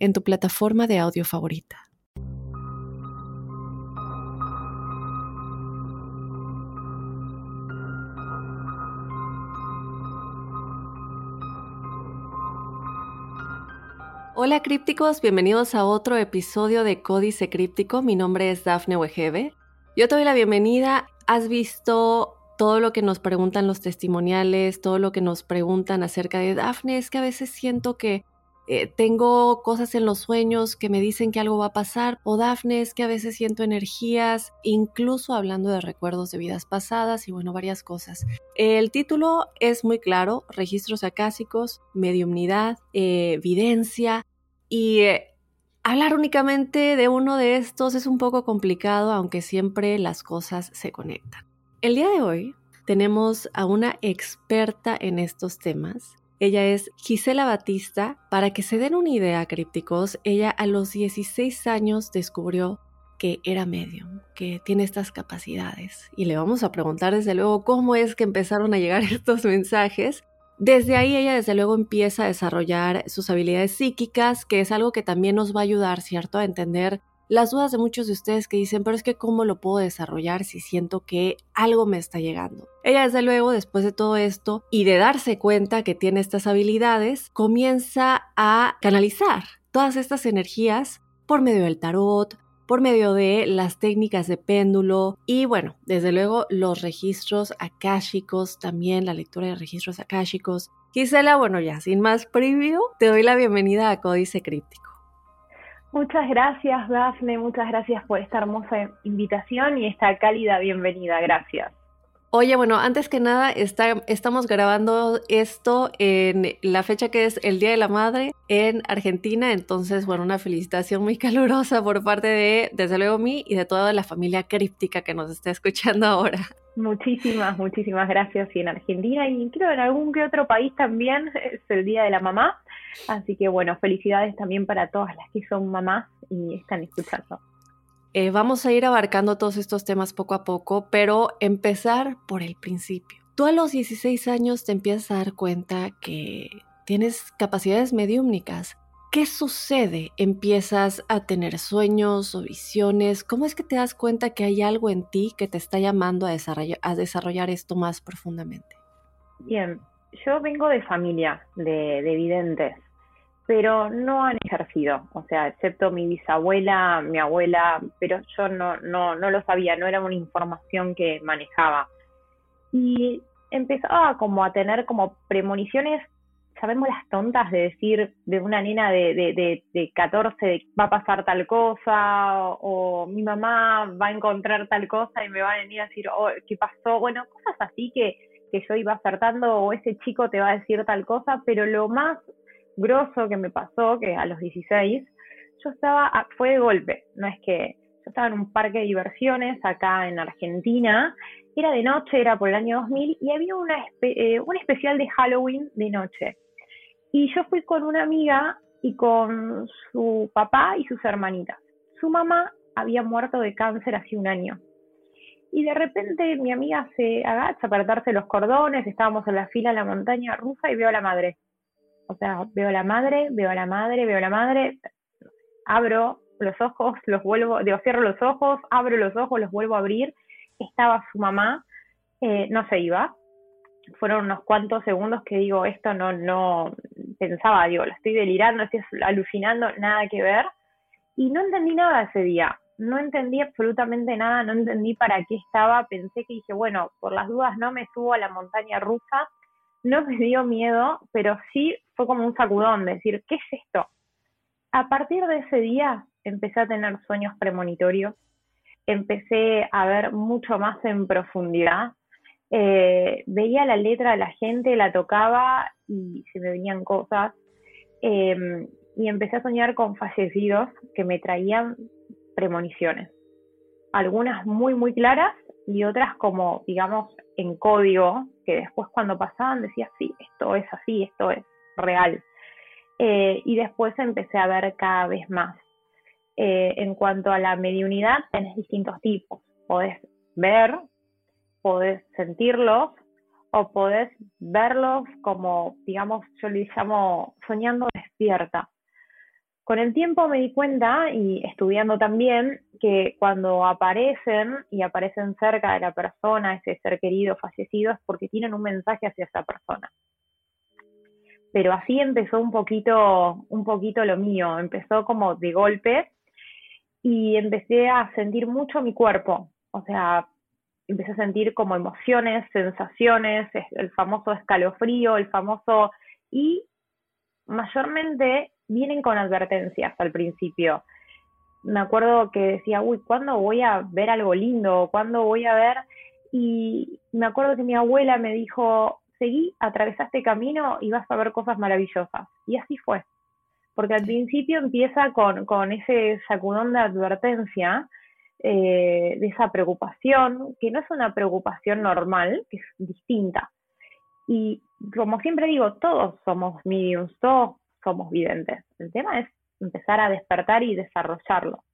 en tu plataforma de audio favorita. Hola crípticos, bienvenidos a otro episodio de Códice Críptico. Mi nombre es Dafne Wegebe. Yo te doy la bienvenida. Has visto todo lo que nos preguntan los testimoniales, todo lo que nos preguntan acerca de Dafne. Es que a veces siento que eh, tengo cosas en los sueños que me dicen que algo va a pasar, o Dafne que a veces siento energías, incluso hablando de recuerdos de vidas pasadas y bueno, varias cosas. El título es muy claro, registros acásicos, mediumnidad, eh, evidencia y... Eh, hablar únicamente de uno de estos es un poco complicado, aunque siempre las cosas se conectan. El día de hoy tenemos a una experta en estos temas ella es Gisela Batista. Para que se den una idea, crípticos, ella a los 16 años descubrió que era medium, que tiene estas capacidades. Y le vamos a preguntar desde luego cómo es que empezaron a llegar estos mensajes. Desde ahí ella desde luego empieza a desarrollar sus habilidades psíquicas, que es algo que también nos va a ayudar, ¿cierto?, a entender las dudas de muchos de ustedes que dicen, pero es que cómo lo puedo desarrollar si siento que algo me está llegando. Ella desde luego, después de todo esto y de darse cuenta que tiene estas habilidades, comienza a canalizar todas estas energías por medio del tarot, por medio de las técnicas de péndulo y bueno, desde luego los registros akáshicos, también la lectura de registros akáshicos. Gisela, bueno ya, sin más previo, te doy la bienvenida a Códice Críptico. Muchas gracias, Dafne. Muchas gracias por esta hermosa invitación y esta cálida bienvenida. Gracias. Oye, bueno, antes que nada, estamos grabando esto en la fecha que es el Día de la Madre en Argentina. Entonces, bueno, una felicitación muy calurosa por parte de, desde luego, mí y de toda la familia críptica que nos está escuchando ahora. Muchísimas, muchísimas gracias. Y en Argentina y creo en algún que otro país también es el Día de la Mamá. Así que bueno, felicidades también para todas las que son mamás y están escuchando. Eh, vamos a ir abarcando todos estos temas poco a poco, pero empezar por el principio. Tú a los 16 años te empiezas a dar cuenta que tienes capacidades mediúmnicas. ¿Qué sucede? ¿Empiezas a tener sueños o visiones? ¿Cómo es que te das cuenta que hay algo en ti que te está llamando a desarrollar, a desarrollar esto más profundamente? Bien, yo vengo de familia de, de videntes, pero no han ejercido, o sea, excepto mi bisabuela, mi abuela, pero yo no, no, no lo sabía, no era una información que manejaba. Y empezaba como a tener como premoniciones, sabemos las tontas de decir de una nena de, de, de, 14 va a pasar tal cosa, o, mi mamá va a encontrar tal cosa y me va a venir a decir, oh, ¿qué pasó? Bueno, cosas así que que yo iba acertando o ese chico te va a decir tal cosa, pero lo más grosso que me pasó, que a los 16, yo estaba, fue de golpe, no es que yo estaba en un parque de diversiones acá en Argentina, era de noche, era por el año 2000, y había una eh, un especial de Halloween de noche. Y yo fui con una amiga y con su papá y sus hermanitas. Su mamá había muerto de cáncer hace un año y de repente mi amiga se agacha para atarse los cordones, estábamos en la fila de la montaña rusa y veo a la madre. O sea, veo a la madre, veo a la madre, veo a la madre, abro los ojos, los vuelvo, digo, cierro los ojos, abro los ojos, los vuelvo a abrir, estaba su mamá, eh, no se iba. Fueron unos cuantos segundos que digo, esto no, no, pensaba, digo, la estoy delirando, estoy alucinando, nada que ver. Y no entendí nada ese día no entendí absolutamente nada, no entendí para qué estaba, pensé que dije, bueno, por las dudas no me subo a la montaña rusa, no me dio miedo, pero sí fue como un sacudón, decir, ¿qué es esto? A partir de ese día empecé a tener sueños premonitorios, empecé a ver mucho más en profundidad, eh, veía la letra de la gente, la tocaba y se me venían cosas. Em, y empecé a soñar con fallecidos que me traían premoniciones. Algunas muy, muy claras y otras como, digamos, en código, que después cuando pasaban decía, sí, esto es así, esto es real. Eh, y después empecé a ver cada vez más. Eh, en cuanto a la mediunidad, tenés distintos tipos. Podés ver, podés sentirlos o podés verlos como, digamos, yo le llamo soñando despierta. Con el tiempo me di cuenta, y estudiando también, que cuando aparecen y aparecen cerca de la persona, ese ser querido fallecido, es porque tienen un mensaje hacia esa persona. Pero así empezó un poquito, un poquito lo mío, empezó como de golpe y empecé a sentir mucho mi cuerpo, o sea, empecé a sentir como emociones, sensaciones, el famoso escalofrío, el famoso... y mayormente vienen con advertencias al principio. Me acuerdo que decía, uy, ¿cuándo voy a ver algo lindo? ¿Cuándo voy a ver? Y me acuerdo que mi abuela me dijo, seguí, atravesaste camino y vas a ver cosas maravillosas. Y así fue. Porque al principio empieza con, con ese sacudón de advertencia, eh, de esa preocupación, que no es una preocupación normal, que es distinta. Y como siempre digo, todos somos mediums, todos somos videntes. El tema es empezar a despertar y desarrollarlo.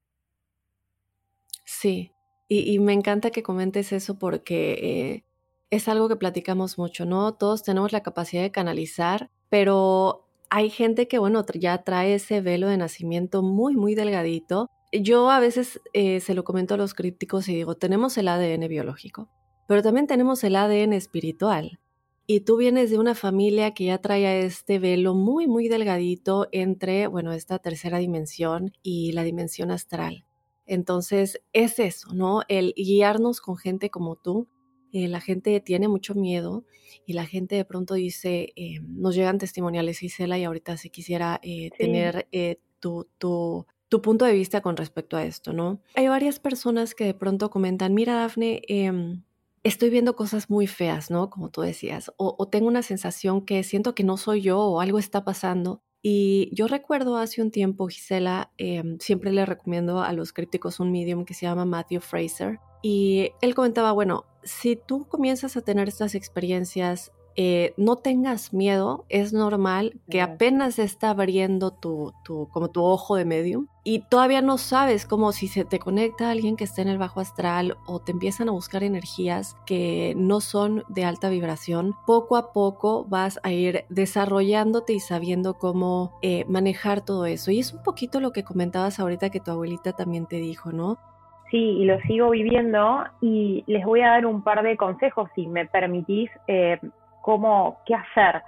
Sí, y, me encanta que comentes eso porque eh, es algo que platicamos mucho, ¿no? Todos tenemos la capacidad de canalizar, pero hay gente que, bueno, ya trae ese velo de nacimiento muy, muy delgadito. Yo a veces eh, se lo comento a los crípticos y digo, tenemos el ADN biológico, pero también tenemos el ADN espiritual. Y tú vienes de una familia que ya trae este velo muy, muy delgadito entre, bueno, esta tercera dimensión y la dimensión astral. Entonces, es eso, ¿no? El guiarnos con gente como tú. Eh, la gente tiene mucho miedo y la gente de pronto dice, eh, nos llegan testimoniales, Isela, y ahorita si quisiera eh, tener tu, tu, tu, punto de vista con respecto a esto, ¿no? Hay varias personas que de pronto comentan, mira, Dafne, em, estoy viendo cosas muy feas, ¿no? Como tú decías, o, tengo una sensación que siento que no soy yo o algo está pasando. Y yo recuerdo hace un tiempo, Gisela, em, siempre le recomiendo a los críticos un medium que se llama Matthew Fraser. Y él comentaba, bueno, si tú comienzas a tener estas experiencias eh, no tengas miedo, es normal que apenas se está abriendo tu, tu, como tu ojo de medium y todavía no sabes cómo si se te conecta alguien que está en el bajo astral o te empiezan a buscar energías que no son de alta vibración, poco a poco vas a ir desarrollándote y sabiendo cómo eh, manejar todo eso. Y es un poquito lo que comentabas ahorita que tu abuelita también te dijo, ¿no? Sí, y lo sigo viviendo y les voy a dar un par de consejos, si me permitís, eh, cómo, qué hacer.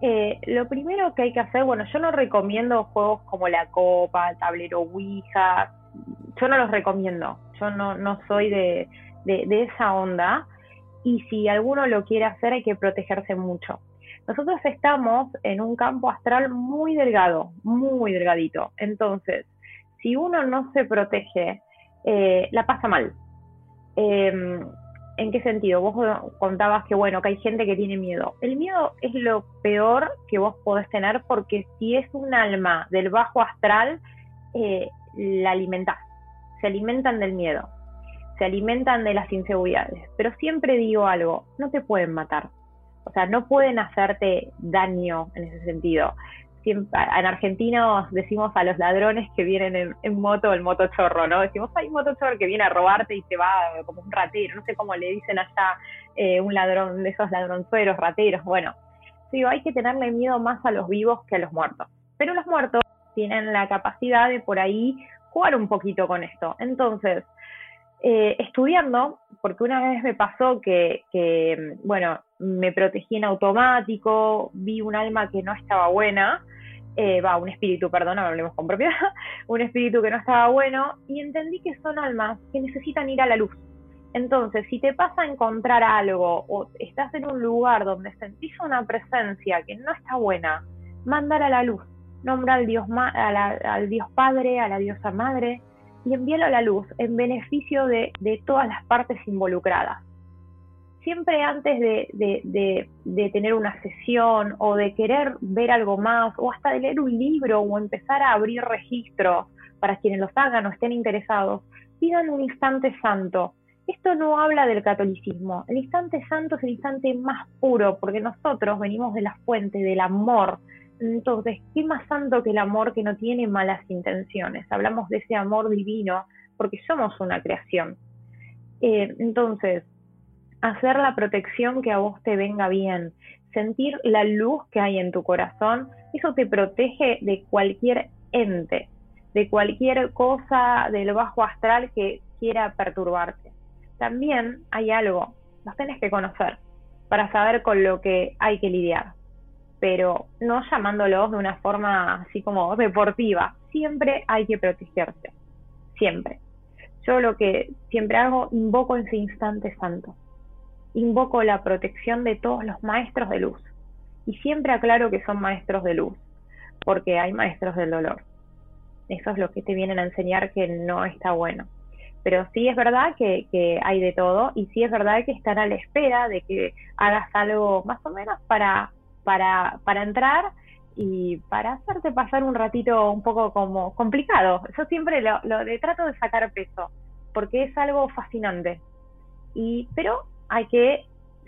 Eh, lo primero que hay que hacer, bueno, yo no recomiendo juegos como la copa, el tablero Ouija, yo no los recomiendo, yo no, no soy de, de, esa onda y si alguno lo quiere hacer hay que protegerse mucho. Nosotros estamos en un campo astral muy delgado, muy delgadito, entonces si uno no se protege, eh, la pasa mal. Eh, ¿En qué sentido? Vos contabas que, bueno, que hay gente que tiene miedo. El miedo es lo peor que vos podés tener porque si es un alma del bajo astral, eh, la alimentás. Se alimentan del miedo, se alimentan de las inseguridades. Pero siempre digo algo, no te pueden matar. O sea, no pueden hacerte daño en ese sentido en Argentina decimos a los ladrones que vienen en, moto el motochorro, ¿no? Decimos, hay un motochorro que viene a robarte y te va como un ratero, no sé cómo le dicen allá eh, un ladrón de esos ladronzuelos, rateros, bueno. Digo, hay que tenerle miedo más a los vivos que a los muertos. Pero los muertos tienen la capacidad de por ahí jugar un poquito con esto. Entonces, eh, estudiando, porque una vez me pasó que, que, bueno, me protegí en automático, vi un alma que no estaba buena, eh, va, un espíritu, perdón, hablemos con propiedad, un espíritu que no estaba bueno, y entendí que son almas que necesitan ir a la luz. Entonces, si te pasa a encontrar algo o estás en un lugar donde sentís una presencia que no está buena, mandar a la luz. Nombra al Dios, al Dios Padre, a la Diosa Madre y envíalo a la luz en beneficio de, de todas las partes involucradas. Siempre antes de, de, tener una sesión o de querer ver algo más o hasta de leer un libro o empezar a abrir registros para quienes los hagan o estén interesados, pidan un instante santo. Esto no habla del catolicismo. El instante santo es el instante más puro porque nosotros venimos de la fuente del amor. Entonces, ¿qué más santo que el amor que no tiene malas intenciones? Hablamos de ese amor divino porque somos una creación. Eh, entonces, hacer la protección que a vos te venga bien, sentir la luz que hay en tu corazón, eso te protege de cualquier ente, de cualquier cosa del bajo astral que quiera perturbarte. También hay algo, los tenés que conocer para saber con lo que hay que lidiar, pero no llamándolos de una forma así como deportiva. Siempre hay que protegerse, siempre. Yo lo que siempre hago, invoco ese instante santo invoco la protección de todos los maestros de luz. Y siempre aclaro que son maestros de luz, porque hay maestros del dolor. Eso es lo que te vienen a enseñar que no está bueno. Pero sí es verdad que, hay de todo y sí es verdad que están a la espera de que hagas algo más o menos para, para, para entrar y para hacerte pasar un ratito un poco como complicado. Yo siempre lo, lo trato de sacar peso, porque es algo fascinante. Y, pero hay que,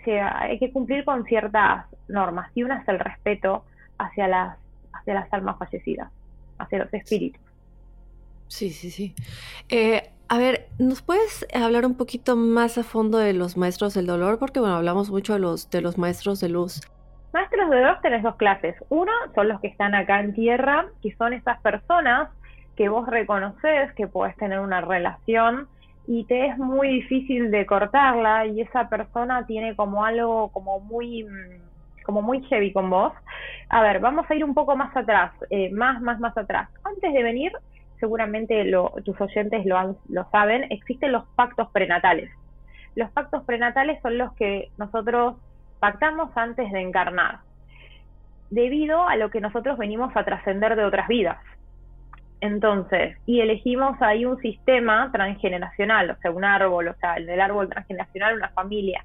hay que cumplir con ciertas normas y una es el respeto hacia las, hacia las almas fallecidas, hacia los espíritus. Sí, sí, sí. Eh, a ver, ¿nos puedes hablar un poquito más a fondo de los maestros del dolor? Porque bueno, hablamos mucho de los, de los maestros de luz. Maestros de dolor tenés dos clases. Uno son los que están acá en tierra, que son esas personas que vos reconoces que podés tener una relación y te es muy difícil de cortarla y esa persona tiene como algo como muy mm, como muy heavy con vos. A ver, vamos a ir un poco más atrás, eh, más, más, más atrás. Antes de venir, seguramente lo, tus oyentes lo, lo saben, existen los pactos prenatales. Los pactos prenatales son los que nosotros pactamos antes de encarnar, debido a lo que nosotros venimos a trascender de otras vidas. Entonces, y elegimos ahí un sistema transgeneracional, o sea, un árbol, o sea, el árbol transgeneracional, una familia.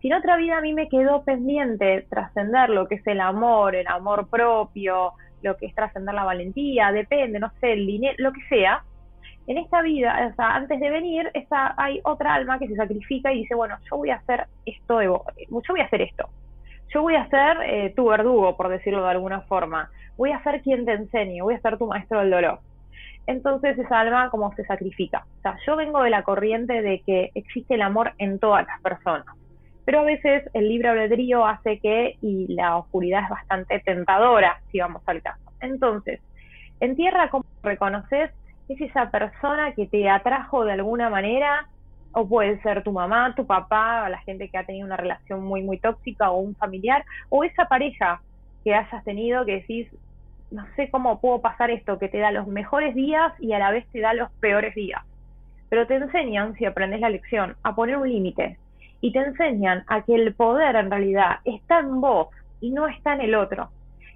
Si en otra vida a mí me quedó pendiente trascender lo que es el amor, el amor propio, lo que es trascender la valentía, depende, no sé, el dinero, lo que sea, en esta vida, o sea, antes de venir, esa, hay otra alma que se sacrifica y dice, bueno, yo voy a hacer esto, yo voy a hacer esto. Yo voy a ser eh, tu verdugo, por decirlo de alguna forma. Voy a ser quien te enseñe, voy a ser tu maestro del dolor entonces esa alma como se sacrifica. O sea, yo vengo de la corriente de que existe el amor en todas las personas, pero a veces el libre albedrío hace que, y la oscuridad es bastante tentadora, si vamos al caso. Entonces, en tierra, ¿cómo reconoces? Es esa persona que te atrajo de alguna manera, o puede ser tu mamá, tu papá, la gente que ha tenido una relación muy, muy tóxica, o un familiar, o esa pareja que hayas tenido que decís, no sé cómo puedo pasar esto, que te da los mejores días y a la vez te da los peores días. Pero te enseñan, si aprendes la lección, a poner un límite. Y te enseñan a que el poder en realidad está en vos y no está en el otro.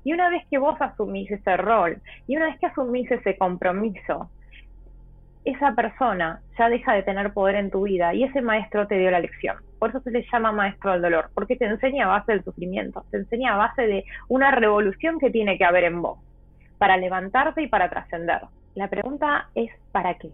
Y una vez que vos asumís ese rol, y una vez que asumís ese compromiso, esa persona ya deja de tener poder en tu vida y ese maestro te dio la lección. Por eso se le llama maestro del dolor, porque te enseña a base del sufrimiento, te enseña a base de una revolución que tiene que haber en vos, para levantarte y para trascender. La pregunta es ¿para qué?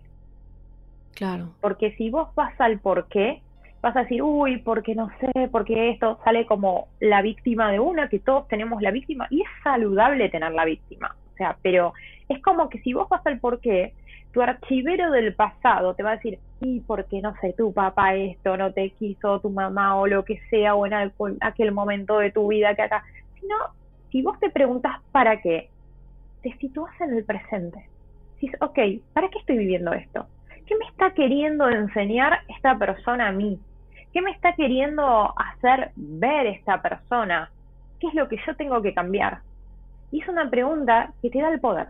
Claro. Porque si vos vas al por qué, vas a decir, uy, porque no sé, porque esto sale como la víctima de una, que todos tenemos la víctima, y es saludable tener la víctima. O sea, pero es como que si vos vas al por qué, tu archivero del pasado te va a decir, y porque no sé, tu papá esto no te quiso, tu mamá o lo que sea, o en aquel momento de tu vida que acá. Sino, si vos te preguntas para qué, te sitúas en el presente. Dices, ok, ¿para qué estoy viviendo esto? ¿Qué me está queriendo enseñar esta persona a mí? ¿Qué me está queriendo hacer ver esta persona? ¿Qué es lo que yo tengo que cambiar? Y es una pregunta que te da el poder.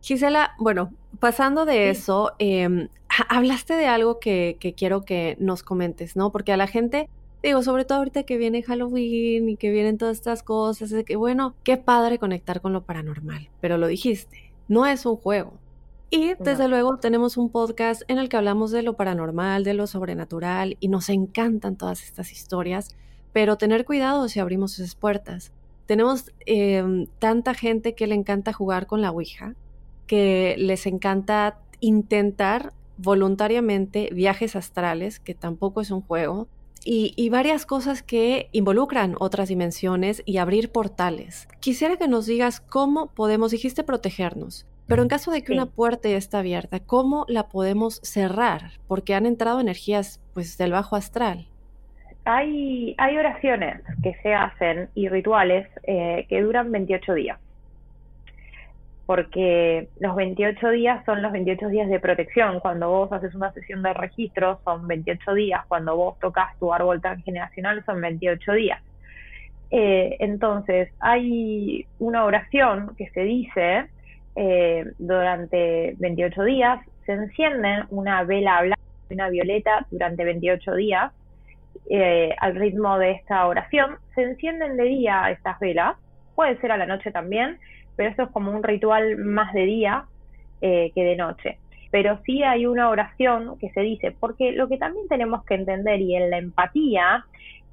Gisela, bueno, pasando de eso, em, hablaste de algo que, quiero que nos comentes, ¿no? Porque a la gente, digo, sobre todo ahorita que viene Halloween y que vienen todas estas cosas, es que bueno, qué padre conectar con lo paranormal, pero lo dijiste, no es un juego. Y desde luego tenemos un podcast en el que hablamos de lo paranormal, de lo sobrenatural y nos encantan todas estas historias, pero tener cuidado si abrimos esas puertas. Tenemos em, tanta gente que le encanta jugar con la Ouija, que les encanta intentar voluntariamente viajes astrales, que tampoco es un juego, y, varias cosas que involucran otras dimensiones y abrir portales. Quisiera que nos digas cómo podemos, dijiste protegernos, pero en caso de que una puerta está abierta, ¿cómo la podemos cerrar? Porque han entrado energías pues del bajo astral. Hay, hay oraciones que se hacen y rituales eh, que duran 28 días porque los 28 días son los 28 días de protección. Cuando vos haces una sesión de registro son 28 días, cuando vos tocas tu árbol transgeneracional son 28 días. Eh, entonces, hay una oración que se dice eh, durante 28 días, se encienden una vela blanca y una violeta durante 28 días eh, al ritmo de esta oración. Se encienden de día estas velas, puede ser a la noche también, pero eso es como un ritual más de día eh, que de noche. Pero sí hay una oración que se dice, porque lo que también tenemos que entender y en la empatía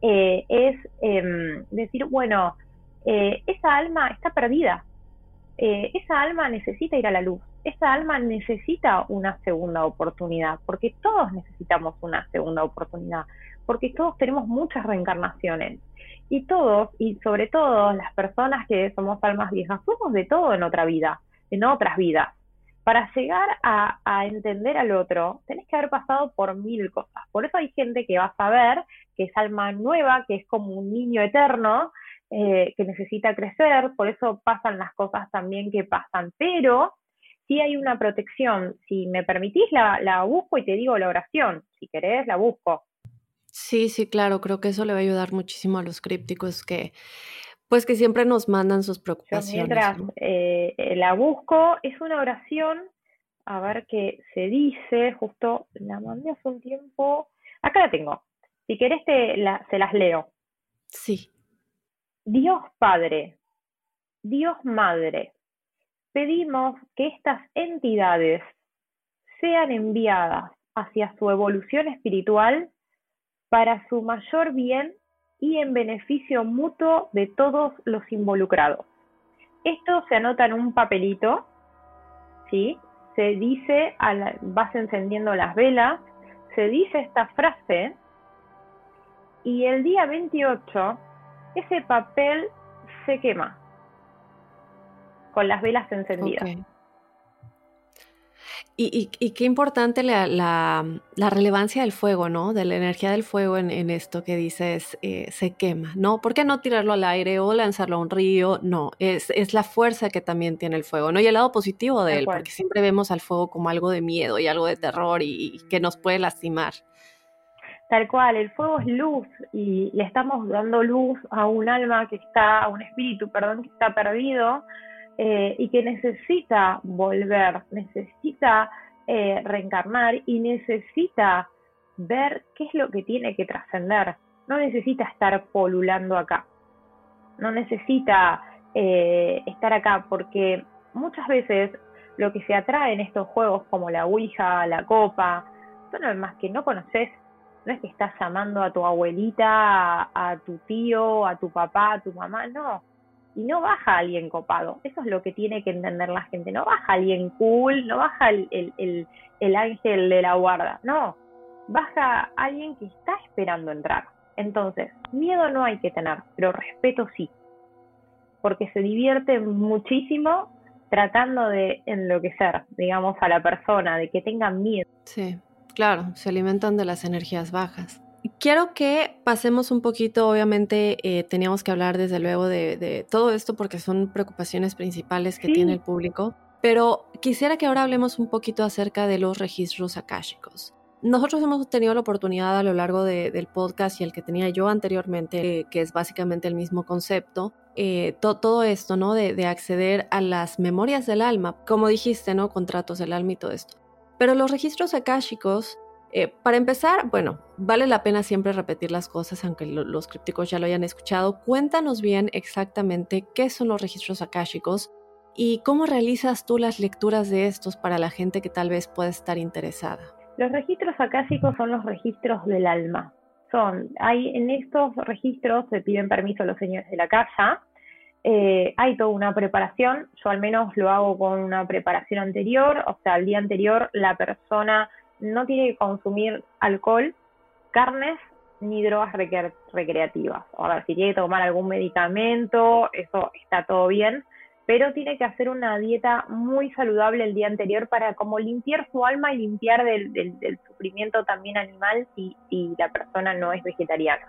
eh, es em, decir, bueno, eh, esa alma está perdida, esa alma necesita ir a la luz, esa alma necesita una segunda oportunidad, porque todos necesitamos una segunda oportunidad, porque todos tenemos muchas reencarnaciones y todos, y sobre todo las personas que somos almas viejas, somos de todo en otra vida, en otras vidas. Para llegar a, entender al otro, tenés que haber pasado por mil cosas. Por eso hay gente que va a saber que es alma nueva, que es como un niño eterno, eh, que necesita crecer, por eso pasan las cosas también que pasan. Pero si hay una protección. Si me permitís, la, la busco y te digo la oración. Si querés, la busco. Sí, sí, claro, creo que eso le va a ayudar muchísimo a los crípticos que, pues que siempre nos mandan sus preocupaciones. mientras eh, eh, la busco, es una oración, a ver qué se dice, justo la mandé hace un tiempo, acá la tengo, si querés te la, se las leo. Sí. Dios Padre, Dios Madre, pedimos que estas entidades sean enviadas hacia su evolución espiritual para su mayor bien y en beneficio mutuo de todos los involucrados. Esto se anota en un papelito, ¿sí? Se dice, vas encendiendo las velas, se dice esta frase y el día 28 ese papel se quema con las velas encendidas. Y, qué importante la, relevancia del fuego, ¿no? De la energía del fuego en, esto que dices, eh, se quema, ¿no? ¿Por qué no tirarlo al aire o lanzarlo a un río? No, es, la fuerza que también tiene el fuego, ¿no? Y el lado positivo de él, porque siempre vemos al fuego como algo de miedo y algo de terror y, que nos puede lastimar. Tal cual, el fuego es luz y le estamos dando luz a un alma que está, a un espíritu, perdón, que está perdido eh, y que necesita volver, necesita eh, reencarnar y necesita ver qué es lo que tiene que trascender. No necesita estar polulando acá, no necesita eh, estar acá porque muchas veces lo que se atrae en estos juegos como la Ouija, la copa, son más que no conoces. No es que estás llamando a tu abuelita, a tu tío, a tu papá, a tu mamá, no y no baja alguien copado. Eso es lo que tiene que entender la gente. No baja alguien cool, no baja el, el, ángel de la guarda. No, baja alguien que está esperando entrar. Entonces, miedo no hay que tener, pero respeto sí. Porque se divierte muchísimo tratando de enloquecer, digamos, a la persona, de que tenga miedo. Sí, claro, se alimentan de las energías bajas. Quiero que pasemos un poquito, obviamente eh, teníamos que hablar desde luego de, todo esto porque son preocupaciones principales que tiene el público, pero quisiera que ahora hablemos un poquito acerca de los registros akáshicos. Nosotros hemos tenido la oportunidad a lo largo del podcast y el que tenía yo anteriormente, que es básicamente el mismo concepto, eh, todo esto, ¿no? De, de, acceder a las memorias del alma, como dijiste, ¿no? Contratos del alma y todo esto. Pero los registros akáshicos eh, para empezar, bueno, vale la pena siempre repetir las cosas, aunque los crípticos ya lo hayan escuchado. Cuéntanos bien exactamente qué son los registros akáshicos ¿Y cómo realizas tú las lecturas de estos para la gente que tal vez pueda estar interesada? Los registros acásicos son los registros del alma. Son, hay en estos registros se piden permiso a los señores de la casa. Eh, hay toda una preparación, yo al menos lo hago con una preparación anterior, o sea, el día anterior la persona no tiene que consumir alcohol, carnes ni drogas recreativas. Ahora, si tiene que tomar algún medicamento, eso está todo bien, pero tiene que hacer una dieta muy saludable el día anterior para como limpiar su alma y limpiar del, sufrimiento también animal si, la persona no es vegetariana,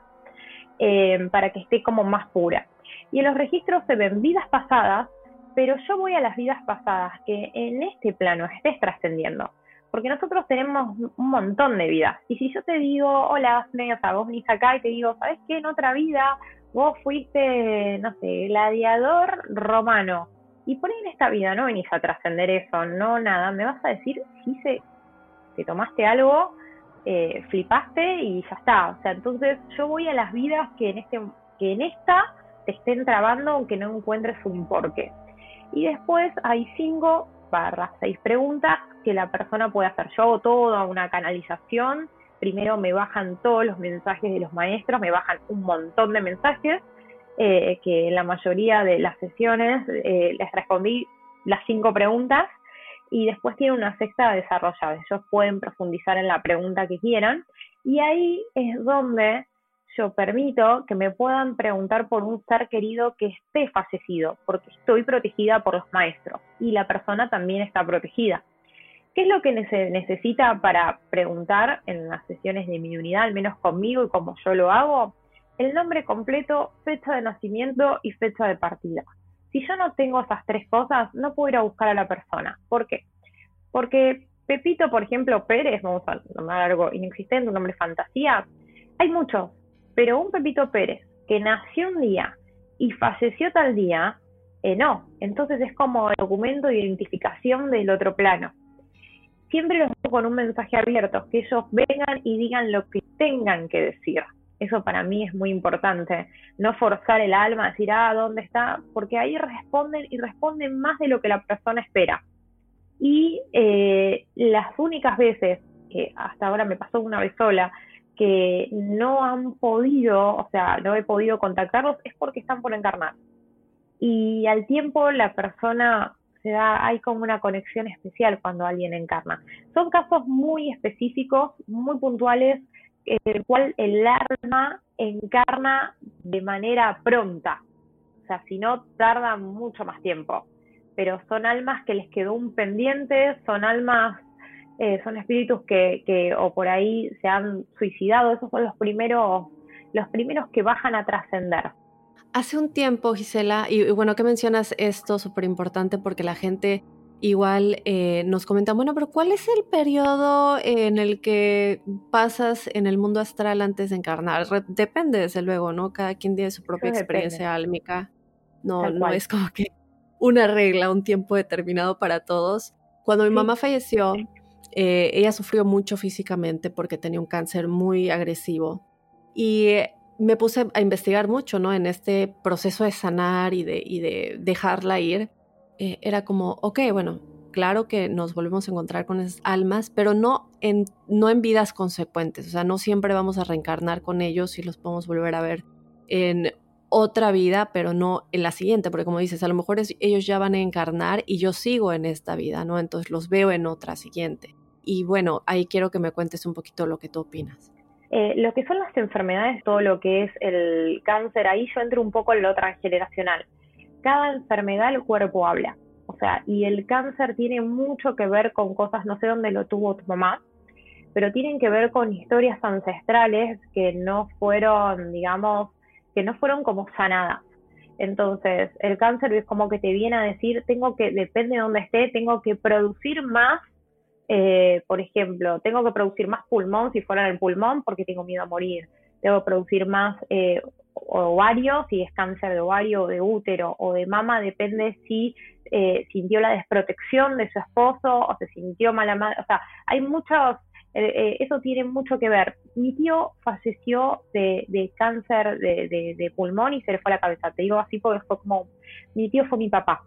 eh, para que esté como más pura. Y en los registros se ven vidas pasadas, pero yo voy a las vidas pasadas que en este plano estés trascendiendo porque nosotros tenemos un montón de vidas. Y si yo te digo, hola, o sea, vos venís acá y te digo, ¿sabes qué? En otra vida vos fuiste, no sé, gladiador romano. Y por ahí en esta vida no venís a trascender eso, no nada. Me vas a decir si se, te tomaste algo, eh, flipaste y ya está. O sea, entonces yo voy a las vidas que en, este, que en esta te estén trabando aunque no encuentres un porqué. Y después hay cinco barra seis preguntas que la persona puede hacer. Yo hago toda una canalización. Primero me bajan todos los mensajes de los maestros, me bajan un montón de mensajes, eh, que en la mayoría de las sesiones eh, les respondí las cinco preguntas y después tiene una sexta desarrollada. Ellos pueden profundizar en la pregunta que quieran y ahí es donde yo permito que me puedan preguntar por un ser querido que esté fallecido, porque estoy protegida por los maestros y la persona también está protegida. ¿Qué es lo que se necesita para preguntar en las sesiones de mi unidad, al menos conmigo y como yo lo hago? El nombre completo, fecha de nacimiento y fecha de partida. Si yo no tengo esas tres cosas, no puedo ir a buscar a la persona. ¿Por qué? Porque Pepito, por ejemplo, Pérez, vamos a nombrar algo inexistente, un nombre fantasía, hay muchos, pero un Pepito Pérez que nació un día y falleció tal día, eh, no. Entonces es como el documento de identificación del otro plano. Siempre los dejo con un mensaje abierto, que ellos vengan y digan lo que tengan que decir. Eso para mí es muy importante. No forzar el alma a decir, ah, ¿dónde está? Porque ahí responden y responden más de lo que la persona espera. Y eh, las únicas veces, que hasta ahora me pasó una vez sola, que no han podido, o sea, no he podido contactarlos, es porque están por encarnar. Y al tiempo la persona se da, hay como una conexión especial cuando alguien encarna. Son casos muy específicos, muy puntuales, en el cual el alma encarna de manera pronta. O sea, si no, tarda mucho más tiempo. Pero son almas que les quedó un pendiente, son almas eh, son espíritus que, que o por ahí se han suicidado, esos son los primeros, los primeros que bajan a trascender. Hace un tiempo, Gisela, y, bueno, que mencionas esto súper importante porque la gente igual eh, nos comenta, bueno, pero ¿cuál es el periodo en el que pasas en el mundo astral antes de encarnar? depende, desde luego, ¿no? Cada quien tiene su propia experiencia álmica. No, no es como que una regla, un tiempo determinado para todos. Cuando mi mamá falleció, eh, ella sufrió mucho físicamente porque tenía un cáncer muy agresivo y me puse a investigar mucho, ¿no? En este proceso de sanar y de, de dejarla ir. Eh, era como, ok, bueno, claro que nos volvemos a encontrar con esas almas, pero no en, no en vidas consecuentes. O sea, no siempre vamos a reencarnar con ellos y los podemos volver a ver en otra vida, pero no en la siguiente, porque como dices, a lo mejor ellos ya van a encarnar y yo sigo en esta vida, ¿no? Entonces los veo en otra siguiente. Y bueno, ahí quiero que me cuentes un poquito lo que tú opinas. Eh, lo que son las enfermedades, todo lo que es el cáncer, ahí yo entro un poco en lo transgeneracional. Cada enfermedad el cuerpo habla. O sea, y el cáncer tiene mucho que ver con cosas, no sé dónde lo tuvo tu mamá, pero tienen que ver con historias ancestrales que no fueron, digamos, que no fueron como sanadas. Entonces, el cáncer es como que te viene a decir, tengo que, depende de dónde esté, tengo que producir más eh, por ejemplo, tengo que producir más pulmón si fuera el pulmón porque tengo miedo a morir. Que producir más eh, ovario si es cáncer de ovario o de útero o de mama, depende si eh, sintió la desprotección de su esposo o se sintió mala madre. O sea, hay muchos, eso tiene mucho que ver. Mi tío falleció de, cáncer de, de, pulmón y se le fue la cabeza. Te digo así porque fue como, mi tío fue mi papá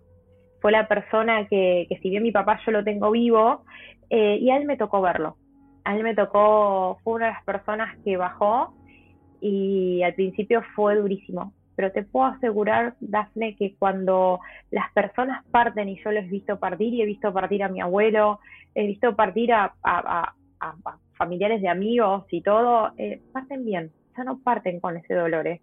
fue la persona que, que si bien mi papá yo lo tengo vivo, eh, y a él me tocó verlo. A él me tocó, fue una de las personas que bajó y al principio fue durísimo. Pero te puedo asegurar, Dafne, que cuando las personas parten y yo les he visto partir y he visto partir a mi abuelo, he visto partir a, familiares de amigos y todo, eh, parten bien, ya no parten con ese dolor. ¿eh?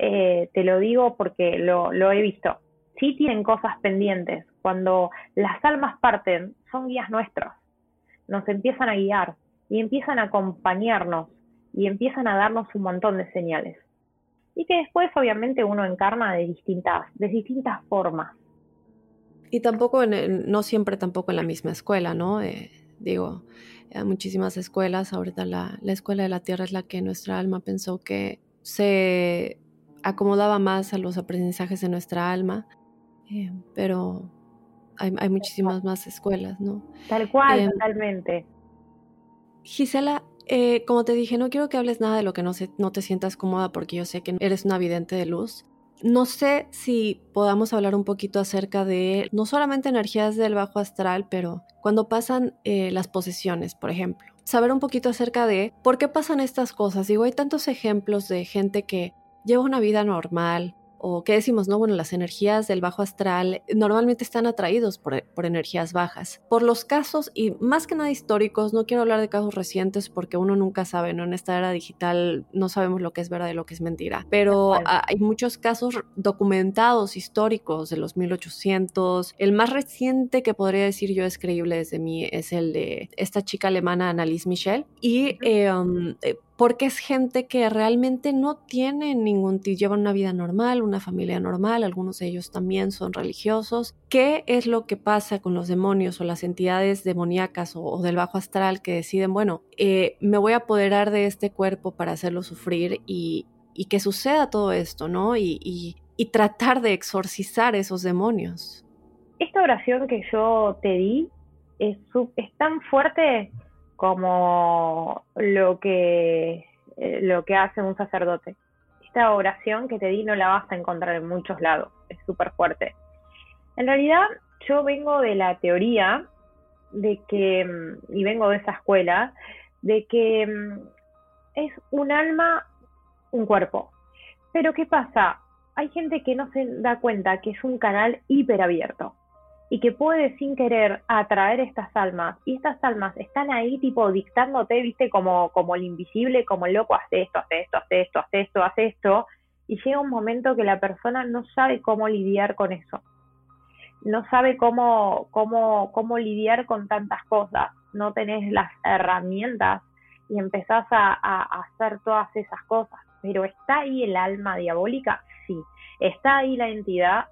Eh, te lo digo porque lo, lo he visto. Sí tienen cosas pendientes. Cuando las almas parten, son guías nuestros. Nos empiezan a guiar y empiezan a acompañarnos y empiezan a darnos un montón de señales. Y que después obviamente uno encarna de distintas, de distintas formas. Y tampoco, en, no siempre tampoco en la misma escuela, ¿no? Eh, digo, hay muchísimas escuelas, ahorita la, la escuela de la tierra es la que nuestra alma pensó que se acomodaba más a los aprendizajes de nuestra alma, eh, pero hay, hay, muchísimas más escuelas, ¿no? Tal cual, eh, totalmente. Gisela, eh, como te dije, no quiero que hables nada de lo que no, se, no te sientas cómoda porque yo sé que eres una vidente de luz. No sé si podamos hablar un poquito acerca de no solamente energías del bajo astral, pero cuando pasan eh, las posesiones, por ejemplo. Saber un poquito acerca de por qué pasan estas cosas. Digo, hay tantos ejemplos de gente que lleva una vida normal, o qué decimos, no, bueno, las energías del bajo astral normalmente están atraídos por, energías bajas. Por los casos, y más que nada históricos, no quiero hablar de casos recientes porque uno nunca sabe, ¿no? En esta era digital no sabemos lo que es verdad y lo que es mentira, pero hay muchos casos documentados históricos de los 1800. El más reciente que podría decir yo es creíble desde mí es el de esta chica alemana Annalise Michel y eh, um, eh, porque es gente que realmente no tiene ningún, llevan una vida normal, una familia normal, algunos de ellos también son religiosos. ¿Qué es lo que pasa con los demonios o las entidades demoníacas o, del bajo astral que deciden, bueno, eh, me voy a apoderar de este cuerpo para hacerlo sufrir y, que suceda todo esto, ¿no? Y, tratar de exorcizar esos demonios. Esta oración que yo te di es, es tan fuerte como lo que, eh, lo que hace un sacerdote. Esta oración que te di no la vas a encontrar en muchos lados, es súper fuerte. En realidad yo vengo de la teoría de que, mm, y vengo de esa escuela, de que mm, es un alma, un cuerpo. Pero ¿qué pasa? Hay gente que no se da cuenta que es un canal hiperabierto y que puede sin querer atraer estas almas y estas almas están ahí tipo dictándote, viste, como, como el invisible, como el loco, hace esto, hace esto, hace esto, hace esto, hace esto, y llega un momento que la persona no sabe cómo lidiar con eso, no sabe cómo, cómo, cómo lidiar con tantas cosas, no tenés las herramientas y empezás a, a hacer todas esas cosas, pero ¿está ahí el alma diabólica? Sí. ¿Está ahí la entidad?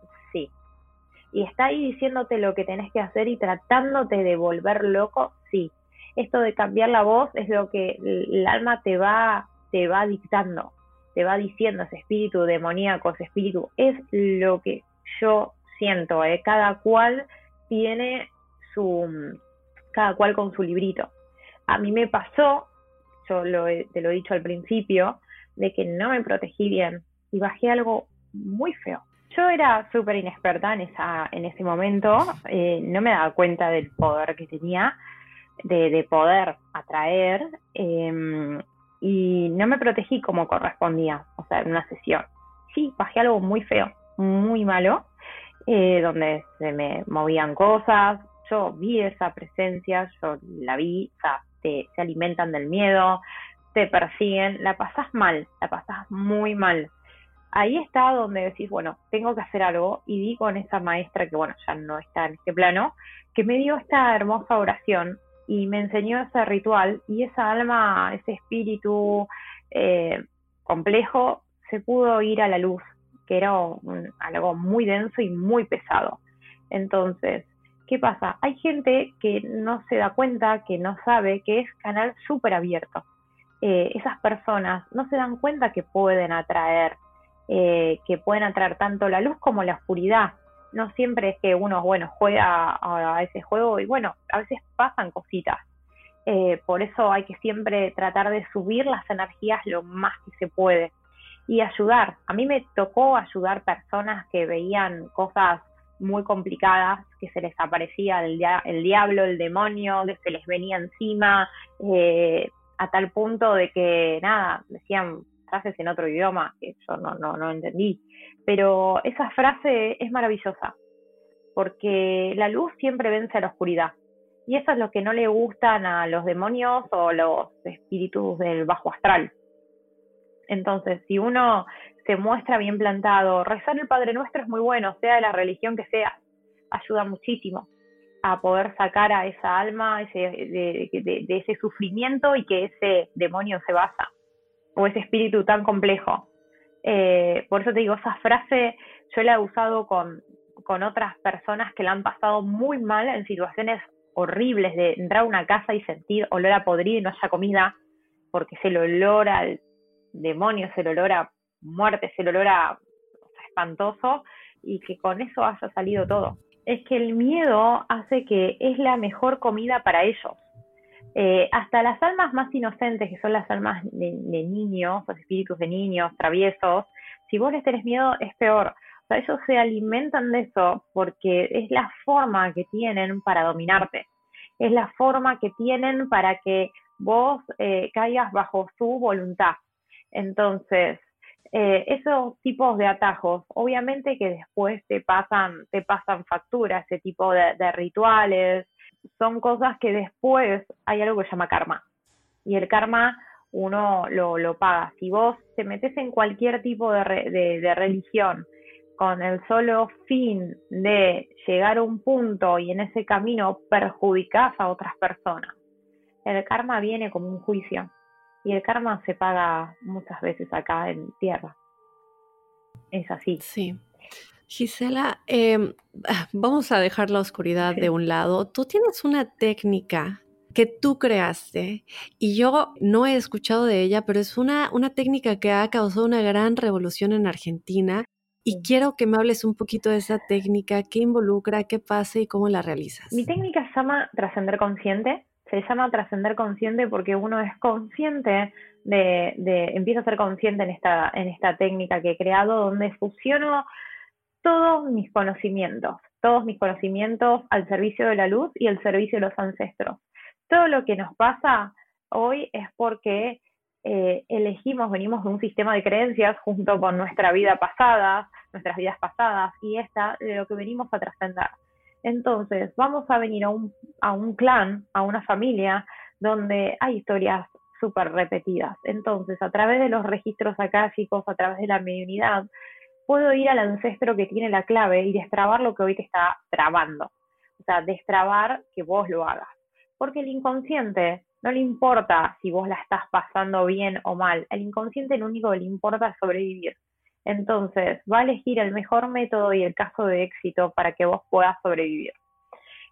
Y está ahí diciéndote lo que tenés que hacer y tratándote de volver loco, sí. Esto de cambiar la voz es lo que el alma te va, te va dictando, te va diciendo ese espíritu demoníaco, ese espíritu, es lo que yo siento, ¿eh? cada cual tiene su, cada cual con su librito. A mí me pasó, yo lo te lo he dicho al principio, de que no me protegí bien y bajé algo muy feo yo era súper inexperta en, esa, en ese momento, eh, no me daba cuenta del poder que tenía, de, poder atraer, em, y no me protegí como correspondía, o sea, en una sesión. Sí, bajé algo muy feo, muy malo, eh, donde se me movían cosas, yo vi esa presencia, yo la vi, o sea, se alimentan del miedo, te persiguen, la pasas mal, la pasas muy mal ahí está donde decís, bueno, tengo que hacer algo y di con esa maestra que, bueno, ya no está en este plano, que me dio esta hermosa oración y me enseñó ese ritual y esa alma, ese espíritu eh, complejo se pudo ir a la luz, que era algo muy denso y muy pesado. Entonces, ¿qué pasa? Hay gente que no se da cuenta, que no sabe que es canal súper abierto. Eh, esas personas no se dan cuenta que pueden atraer eh, que pueden atraer tanto la luz como la oscuridad. No siempre es que uno, bueno, juega a, ese juego y bueno, a veces pasan cositas. Eh, por eso hay que siempre tratar de subir las energías lo más que se puede y ayudar. A mí me tocó ayudar personas que veían cosas muy complicadas, que se les aparecía el, el diablo, el demonio, que se les venía encima, eh, a tal punto de que, nada, decían frases en otro idioma, que yo no, no, no entendí. Pero esa frase es maravillosa, porque la luz siempre vence a la oscuridad. Y eso es lo que no le gustan a los demonios o los espíritus del bajo astral. Entonces, si uno se muestra bien plantado, rezar el Padre Nuestro es muy bueno, sea de la religión que sea, ayuda muchísimo a poder sacar a esa alma ese, de, ese sufrimiento y que ese demonio se basa, o ese espíritu tan complejo. Eh, por eso te digo, esa frase yo la he usado con, con otras personas que la han pasado muy mal en situaciones horribles de entrar a una casa y sentir olor a podrido y no haya comida, porque es el olor al demonio, es el olor a muerte, es el olor a espantoso, y que con eso haya salido todo. Es que el miedo hace que es la mejor comida para ellos. Eh, hasta las almas más inocentes, que son las almas de, niños, los espíritus de niños, traviesos, si vos les tenés miedo es peor. O sea, ellos se alimentan de eso porque es la forma que tienen para dominarte. Es la forma que tienen para que vos eh, caigas bajo su voluntad. Entonces, eh, esos tipos de atajos, obviamente que después te pasan, te pasan factura, ese tipo de, rituales, son cosas que después hay algo que se llama karma. Y el karma uno lo, lo paga. Si vos te metes en cualquier tipo de, de, religión con el solo fin de llegar a un punto y en ese camino perjudicas a otras personas, el karma viene como un juicio y el karma se paga muchas veces acá en tierra. Es así. Sí. Gisela, em, ah, vamos a dejar la oscuridad de un lado. Tú tienes una técnica que tú creaste y yo no he escuchado de ella, pero es una, una técnica que ha causado una gran revolución en Argentina y quiero que me hables un poquito de esa técnica, qué involucra, qué pasa y cómo la realizas. Mi técnica se llama trascender consciente se llama trascender consciente porque uno es consciente de, de, empieza a ser consciente en esta, en esta técnica que he creado, donde fusiono todos mis conocimientos, todos mis conocimientos al servicio de la luz y al servicio de los ancestros. Todo lo que nos pasa hoy es porque eh, elegimos, venimos de un sistema de creencias junto con nuestra vida pasada, nuestras vidas pasadas, y esta de lo que venimos a trascender. Entonces, vamos a venir a un, clan, a una familia, donde hay historias súper repetidas. Entonces, a través de los registros akáshicos, a través de la mediunidad, puedo ir al ancestro que tiene la clave y destrabar lo que hoy te está trabando. O sea, destrabar que vos lo hagas. Porque el inconsciente no le importa si vos la estás pasando bien o mal. El inconsciente lo único que le importa es sobrevivir. Entonces, va a elegir el mejor método y el caso de éxito para que vos puedas sobrevivir.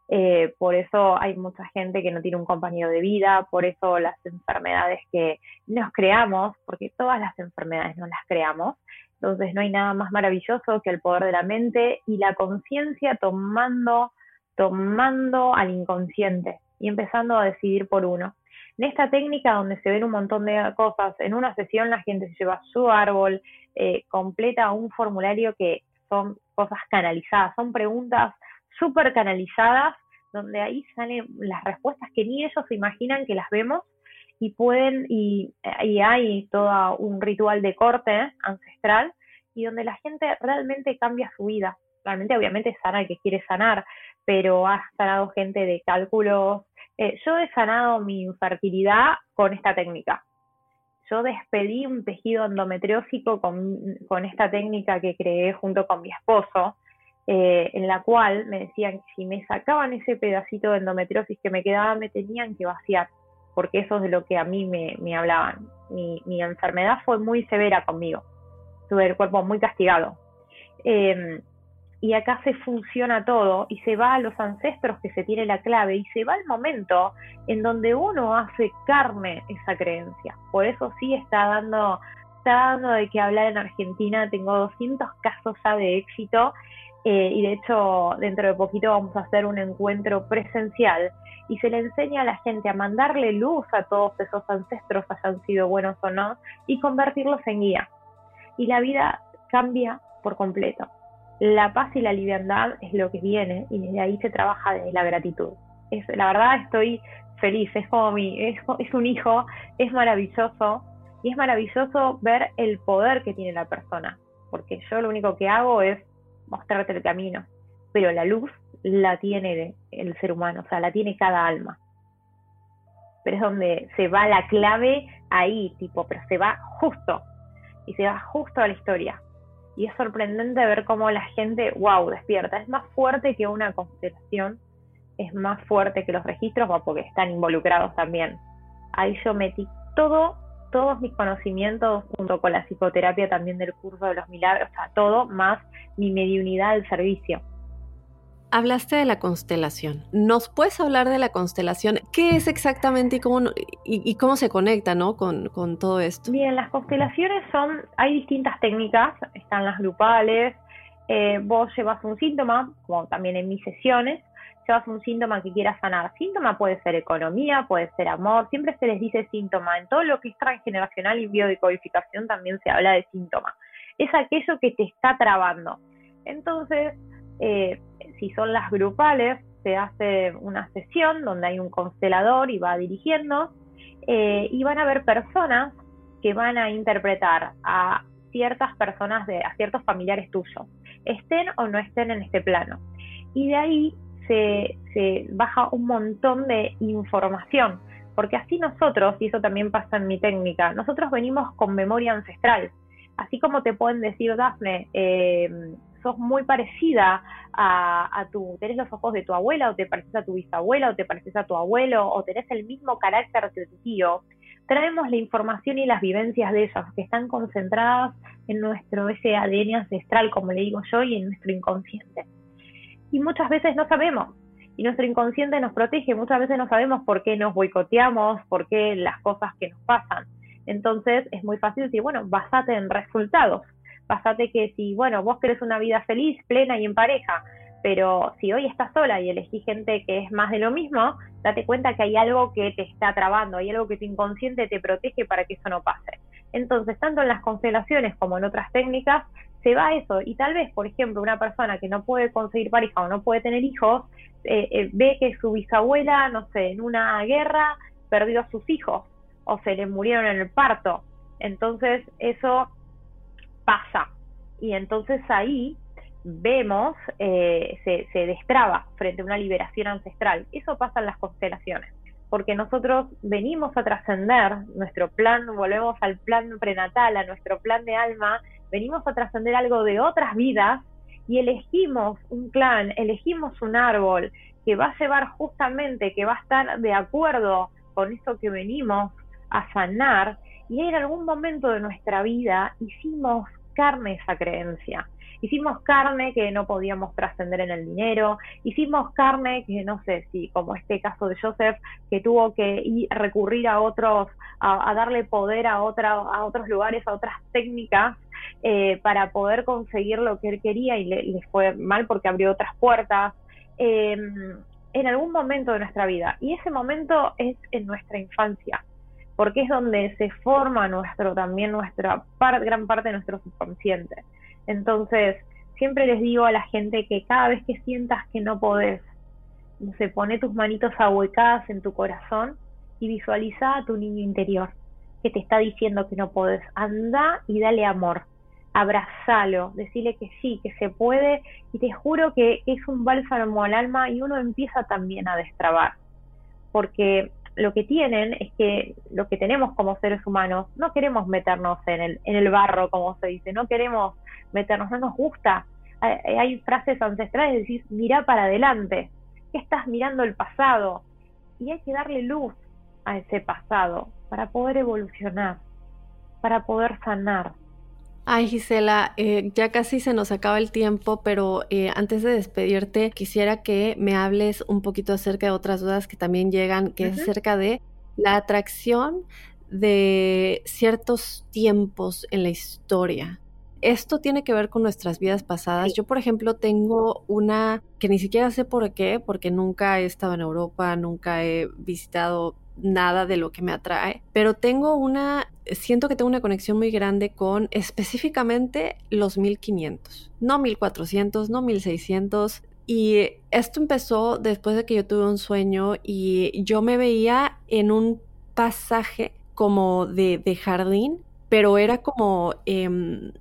Eh, por eso hay mucha gente que no tiene un compañero de vida, por eso las enfermedades que nos creamos, porque todas las enfermedades no las creamos, entonces no hay nada más maravilloso que el poder de la mente y la conciencia tomando, tomando al inconsciente y empezando a decidir por uno. En esta técnica donde se ven un montón de cosas, en una sesión la gente se lleva su árbol, eh, completa un formulario que son cosas canalizadas, son preguntas súper canalizadas, donde ahí salen las respuestas que ni ellos se imaginan que las vemos y pueden, y, hay todo un ritual de corte ancestral y donde la gente realmente cambia su vida. Realmente, obviamente, sana el que quiere sanar, pero ha sanado gente de cálculos, eh, yo he sanado mi infertilidad con esta técnica. Yo despedí un tejido endometriósico con, esta técnica que creé junto con mi esposo, eh, en la cual me decían que si me sacaban ese pedacito de endometriosis que me quedaba, me tenían que vaciar, porque eso es de lo que a mí me, hablaban. Mi, mi, enfermedad fue muy severa conmigo, tuve el cuerpo muy castigado. Eh, y acá se funciona todo y se va a los ancestros que se tiene la clave y se va al momento en donde uno hace carne esa creencia. Por eso sí está dando, está dando de que hablar en Argentina. Tengo 200 casos ya de éxito eh, y de hecho dentro de poquito vamos a hacer un encuentro presencial y se le enseña a la gente a mandarle luz a todos esos ancestros, hayan sido buenos o no, y convertirlos en guía. Y la vida cambia por completo la paz y la liviandad es lo que viene y desde ahí se trabaja desde la gratitud. Es, la verdad estoy feliz, es como mi, es, es un hijo, es maravilloso y es maravilloso ver el poder que tiene la persona, porque yo lo único que hago es mostrarte el camino, pero la luz la tiene el ser humano, o sea, la tiene cada alma. Pero es donde se va la clave ahí, tipo, pero se va justo, y se va justo a la historia. Y es sorprendente ver cómo la gente, wow, despierta. Es más fuerte que una constelación, es más fuerte que los registros, porque están involucrados también. Ahí yo metí todo todos mis conocimientos junto con la psicoterapia también del curso de los milagros, o sea, todo más mi mediunidad al servicio. Hablaste de la constelación. ¿Nos puedes hablar de la constelación? ¿Qué es exactamente y cómo, y, cómo se conecta ¿no? con, con, todo esto? Bien, las constelaciones son, hay distintas técnicas, están las grupales, eh, vos llevas un síntoma, como también en mis sesiones, llevas un síntoma que quieras sanar. Síntoma puede ser economía, puede ser amor, siempre se les dice síntoma. En todo lo que es transgeneracional y biodecodificación también se habla de síntoma. Es aquello que te está trabando. Entonces, eh, si son las grupales, se hace una sesión donde hay un constelador y va dirigiendo eh, y van a haber personas que van a interpretar a ciertas personas, de, a ciertos familiares tuyos, estén o no estén en este plano. Y de ahí se, baja un montón de información, porque así nosotros, y eso también pasa en mi técnica, nosotros venimos con memoria ancestral. Así como te pueden decir, Dafne, eh, sos muy parecida a, tu, tenés los ojos de tu abuela, o te pareces a tu bisabuela, o te pareces a tu abuelo, o tenés el mismo carácter de tu tío. Traemos la información y las vivencias de ellos, que están concentradas en nuestro ese ADN ancestral, como le digo yo, y en nuestro inconsciente y muchas veces no sabemos. Y nuestro inconsciente nos protege, muchas veces no sabemos por qué nos boicoteamos, por qué las cosas que nos pasan. Entonces es muy fácil decir, bueno, basate en resultados. Basate que si, bueno, vos querés una vida feliz, plena y en pareja, pero si hoy estás sola y elegís gente que es más de lo mismo, date cuenta que hay algo que te está trabando, hay algo que tu inconsciente te protege para que eso no pase. Entonces, tanto en las constelaciones como en otras técnicas, se va eso. Y tal vez, por ejemplo, una persona que no puede conseguir pareja o no puede tener hijos, eh, eh, ve que su bisabuela, no sé, en una guerra perdió a sus hijos o se le murieron en el parto. Entonces eso pasa. Y entonces ahí vemos, eh, se, se destraba frente a una liberación ancestral. Eso pasa en las constelaciones porque nosotros venimos a trascender nuestro plan, volvemos al plan prenatal, a nuestro plan de alma venimos a trascender algo de otras vidas y elegimos un clan, elegimos un árbol que va a llevar justamente, que va a estar de acuerdo con eso que venimos a sanar y en algún momento de nuestra vida hicimos carne esa creencia. Hicimos carne que no podíamos trascender en el dinero, hicimos carne que no sé si, como este caso de Joseph, que tuvo que ir, recurrir a otros, a, darle poder a, otra, a otros lugares, a otras técnicas eh, para poder conseguir lo que él quería y le, fue mal porque abrió otras puertas. Em, en algún momento de nuestra vida. Y ese momento es en nuestra infancia, porque es donde se forma nuestro, también nuestra gran parte de nuestro subconsciente. Entonces, siempre les digo a la gente que cada vez que sientas que no podés, se pone tus manitos ahuecadas en tu corazón y visualiza a tu niño interior que te está diciendo que no podés. Anda y dale amor abrazalo, decirle que sí, que se puede y te juro que es un bálsamo al alma y uno empieza también a destrabar, porque lo que tienen es que lo que tenemos como seres humanos, no queremos meternos en el, en el barro, como se dice, no queremos meternos, no nos gusta. Hay, frases ancestrales de decir, mira para adelante, estás mirando el pasado y hay que darle luz a ese pasado para poder evolucionar, para poder sanar. Ay, Gisela, eh, ya casi se nos acaba el tiempo, pero eh, antes de despedirte, quisiera que me hables un poquito acerca de otras dudas que también llegan, que es acerca de la atracción de ciertos tiempos en la historia. Esto tiene que ver con nuestras vidas pasadas. Yo, por ejemplo, tengo una que ni siquiera sé por qué, porque nunca he estado en Europa, nunca he visitado nada de lo que me atrae, pero tengo una, siento que tengo una conexión muy grande con específicamente los 1500, no 1400, no 1600. Y esto empezó después de que yo tuve un sueño y yo me veía en un pasaje como de, de jardín, pero era como... Em,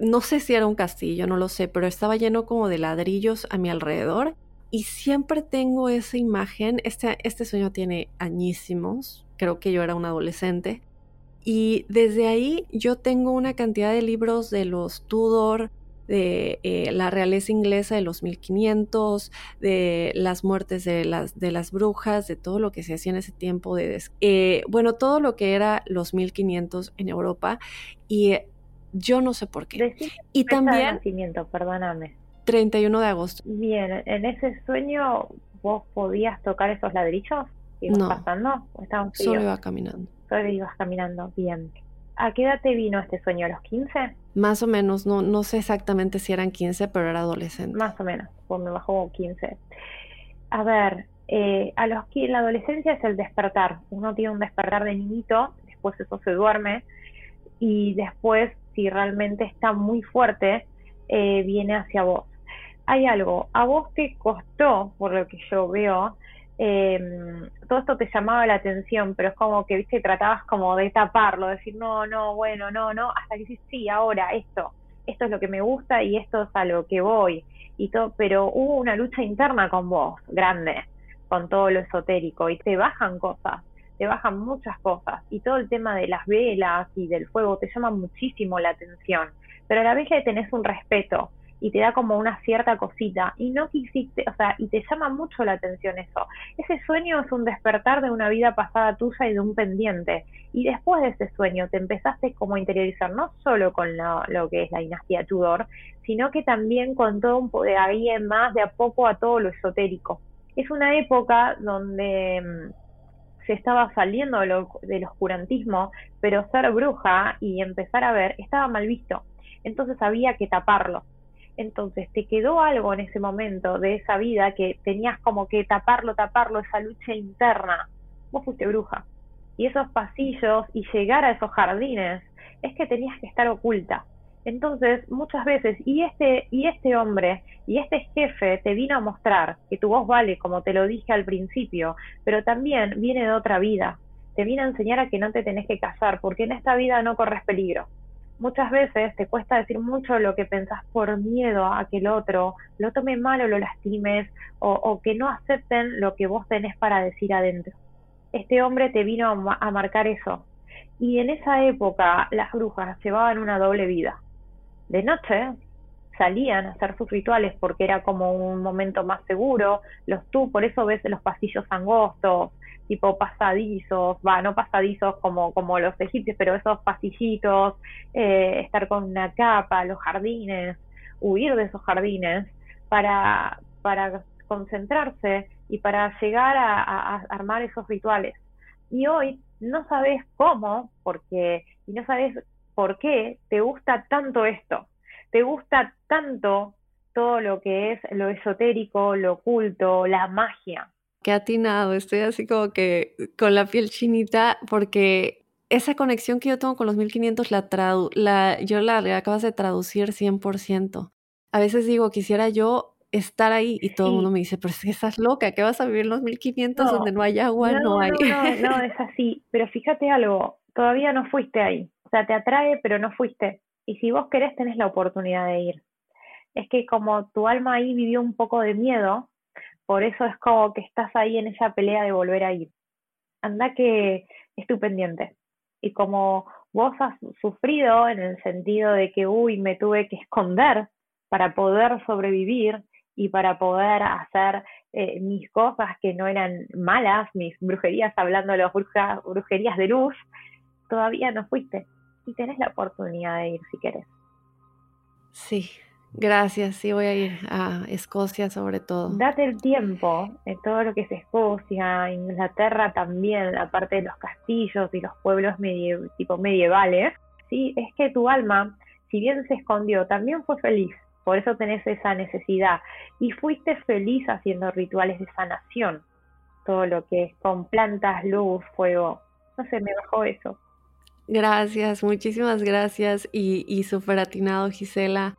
no sé si era un castillo, no lo sé, pero estaba lleno como de ladrillos a mi alrededor y siempre tengo esa imagen, este, este sueño tiene añísimos, creo que yo era un adolescente, y desde ahí yo tengo una cantidad de libros de los Tudor, de eh, la realeza inglesa de los 1500, de las muertes de las, de las brujas, de todo lo que se hacía en ese tiempo, de, eh, bueno, todo lo que era los 1500 en Europa, y eh, yo no sé por qué. y también... nacimiento, perdóname. 31 de agosto. Bien, ¿en ese sueño vos podías tocar esos ladrillos? ¿Ibas no, pasando? Solo iba caminando. Solo ibas caminando, bien. ¿A qué edad te vino este sueño? ¿A los 15? Más o menos, no, no sé exactamente si eran 15, pero era adolescente. Más o menos, pues me bajó 15. A ver, eh, a los que la adolescencia es el despertar. Uno tiene un despertar de niñito, después eso se duerme y después, si realmente está muy fuerte, eh, viene hacia vos hay algo, a vos te costó, por lo que yo veo, eh, todo esto te llamaba la atención, pero es como que, viste, tratabas como de taparlo, decir, no, no, bueno, no, no, hasta que dices, sí, ahora, esto, esto es lo que me gusta y esto es a lo que voy, y todo, pero hubo una lucha interna con vos, grande, con todo lo esotérico, y te bajan cosas, te bajan muchas cosas, y todo el tema de las velas y del fuego te llama muchísimo la atención, pero a la vez le tenés un respeto, y te da como una cierta cosita y no quisiste, o sea, y te llama mucho la atención eso. Ese sueño es un despertar de una vida pasada tuya y de un pendiente. Y después de ese sueño te empezaste como a interiorizar no solo con lo, lo que es la dinastía Tudor, sino que también con todo un poder ahí más de a poco a todo lo esotérico. Es una época donde mm, se estaba saliendo del oscurantismo, pero ser bruja y empezar a ver estaba mal visto. Entonces había que taparlo entonces te quedó algo en ese momento de esa vida que tenías como que taparlo, taparlo, esa lucha interna. Vos fuiste bruja. Y esos pasillos y llegar a esos jardines es que tenías que estar oculta. Entonces, muchas veces, y este, y este hombre, y este jefe te vino a mostrar que tu voz vale, como te lo dije al principio, pero también viene de otra vida. Te viene a enseñar a que no te tenés que casar, porque en esta vida no corres peligro muchas veces te cuesta decir mucho lo que pensás por miedo a que el otro lo tome mal o lo lastimes o, que no acepten lo que vos tenés para decir adentro. Este hombre te vino a, marcar eso. Y en esa época las brujas llevaban una doble vida. De noche salían a hacer sus rituales porque era como un momento más seguro. Los tú, por eso ves los pasillos angostos, tipo pasadizos, va, no pasadizos como, como los egipcios, pero esos pasillitos, eh, estar con una capa, los jardines, huir de esos jardines para, para concentrarse y para llegar a, armar esos rituales. Y hoy no sabes cómo, porque, y no sabes por qué te gusta tanto esto, te gusta tanto todo lo que es lo esotérico, lo oculto, la magia qué atinado, estoy así como que con la piel chinita porque esa conexión que yo tengo con los 1500 la, la yo la, acabas de traducir 100%. A veces digo, quisiera yo estar ahí y todo el mundo me dice, pero es que estás loca, ¿qué vas a vivir en los 1500 donde no hay agua? No, hay. No, no, es así, pero fíjate algo, todavía no fuiste ahí, o sea, te atrae, pero no fuiste. Y si vos querés, tenés la oportunidad de ir. Es que como tu alma ahí vivió un poco de miedo, por eso es como que estás ahí en esa pelea de volver a ir. Anda que es pendiente. Y como vos has sufrido en el sentido de que, uy, me tuve que esconder para poder sobrevivir y para poder hacer eh, mis cosas que no eran malas, mis brujerías, hablando de las brujerías de luz, todavía no fuiste. Y tenés la oportunidad de ir si querés. Sí, Gracias, sí voy a ir a Escocia sobre todo. Date el tiempo en todo lo que es Escocia, Inglaterra también, la parte de los castillos y los pueblos tipo medievales. Sí, es que tu alma, si bien se escondió, también fue feliz. Por eso tenés esa necesidad. Y fuiste feliz haciendo rituales de sanación. todo lo que es con plantas, luz, fuego. No sé, me bajó eso. Gracias, muchísimas gracias y, y súper atinado, Gisela.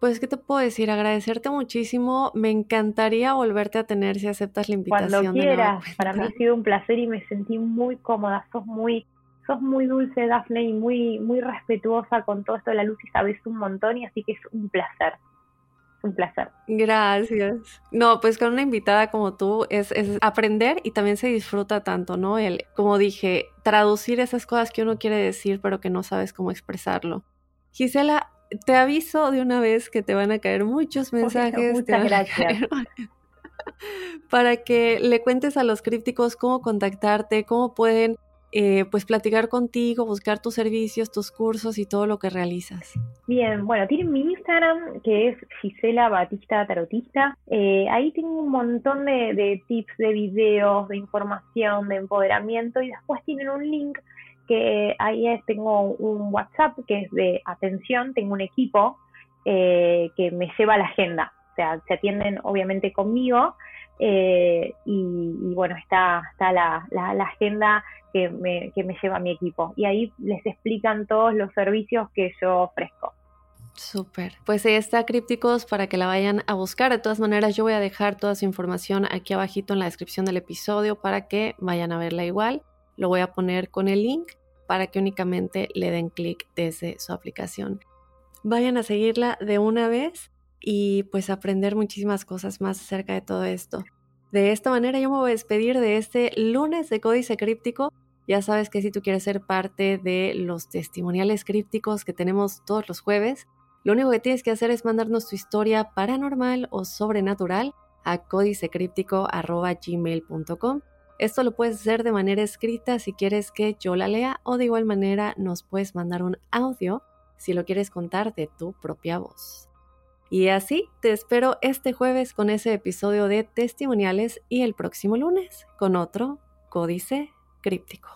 Pues, ¿qué te puedo decir? Agradecerte muchísimo. Me encantaría volverte a tener si aceptas la invitación. Cuando quieras. Para mí ha sido un placer y me sentí muy cómoda. Sos muy, sos muy dulce, Dafne, y muy, muy respetuosa con todo esto de la luz y sabes un montón, y así que es un placer. Un placer. Gracias. No, pues con una invitada como tú es, es aprender y también se disfruta tanto, ¿no? El, como dije, traducir esas cosas que uno quiere decir pero que no sabes cómo expresarlo. Gisela, te aviso de una vez que te van a caer muchos mensajes. muchas gracias. Para que le cuentes a los crípticos cómo contactarte, cómo pueden eh, pues platicar contigo, buscar tus servicios, tus cursos y todo lo que realizas. Bien, bueno, tienen mi Instagram que es Gisela Batista Tarotista. Eh, ahí tengo un montón de, tips, de videos, de información, de empoderamiento y después tienen un link que ahí tengo un WhatsApp que es de atención, tengo un equipo eh, que me lleva la agenda, o sea, se atienden obviamente conmigo eh, y, bueno, está, está la, la, agenda que me, que me lleva mi equipo y ahí les explican todos los servicios que yo ofrezco. Súper. Pues ahí está Crípticos para que la vayan a buscar. De todas maneras, yo voy a dejar toda su información aquí abajito en la descripción del episodio para que vayan a verla igual. Lo voy a poner con el link para que únicamente le den clic desde su aplicación. Vayan a seguirla de una vez y pues aprender muchísimas cosas más acerca de todo esto. De esta manera yo me voy a despedir de este lunes de Códice Críptico. Ya sabes que si tú quieres ser parte de los testimoniales crípticos que tenemos todos los jueves, lo único que tienes que hacer es mandarnos tu historia paranormal o sobrenatural a códicecríptico.gmail.com esto lo puedes hacer de manera escrita si quieres que yo la lea o de igual manera nos puedes mandar un audio si lo quieres contar de tu propia voz. Y así te espero este jueves con ese episodio de testimoniales y el próximo lunes con otro códice críptico.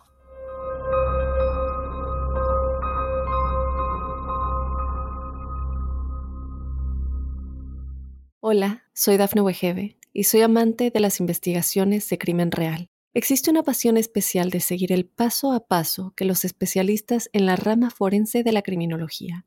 Hola, soy Dafne Wegebe y soy amante de las investigaciones de crimen real. Existe una pasión especial de seguir el paso a paso que los especialistas en la rama forense de la criminología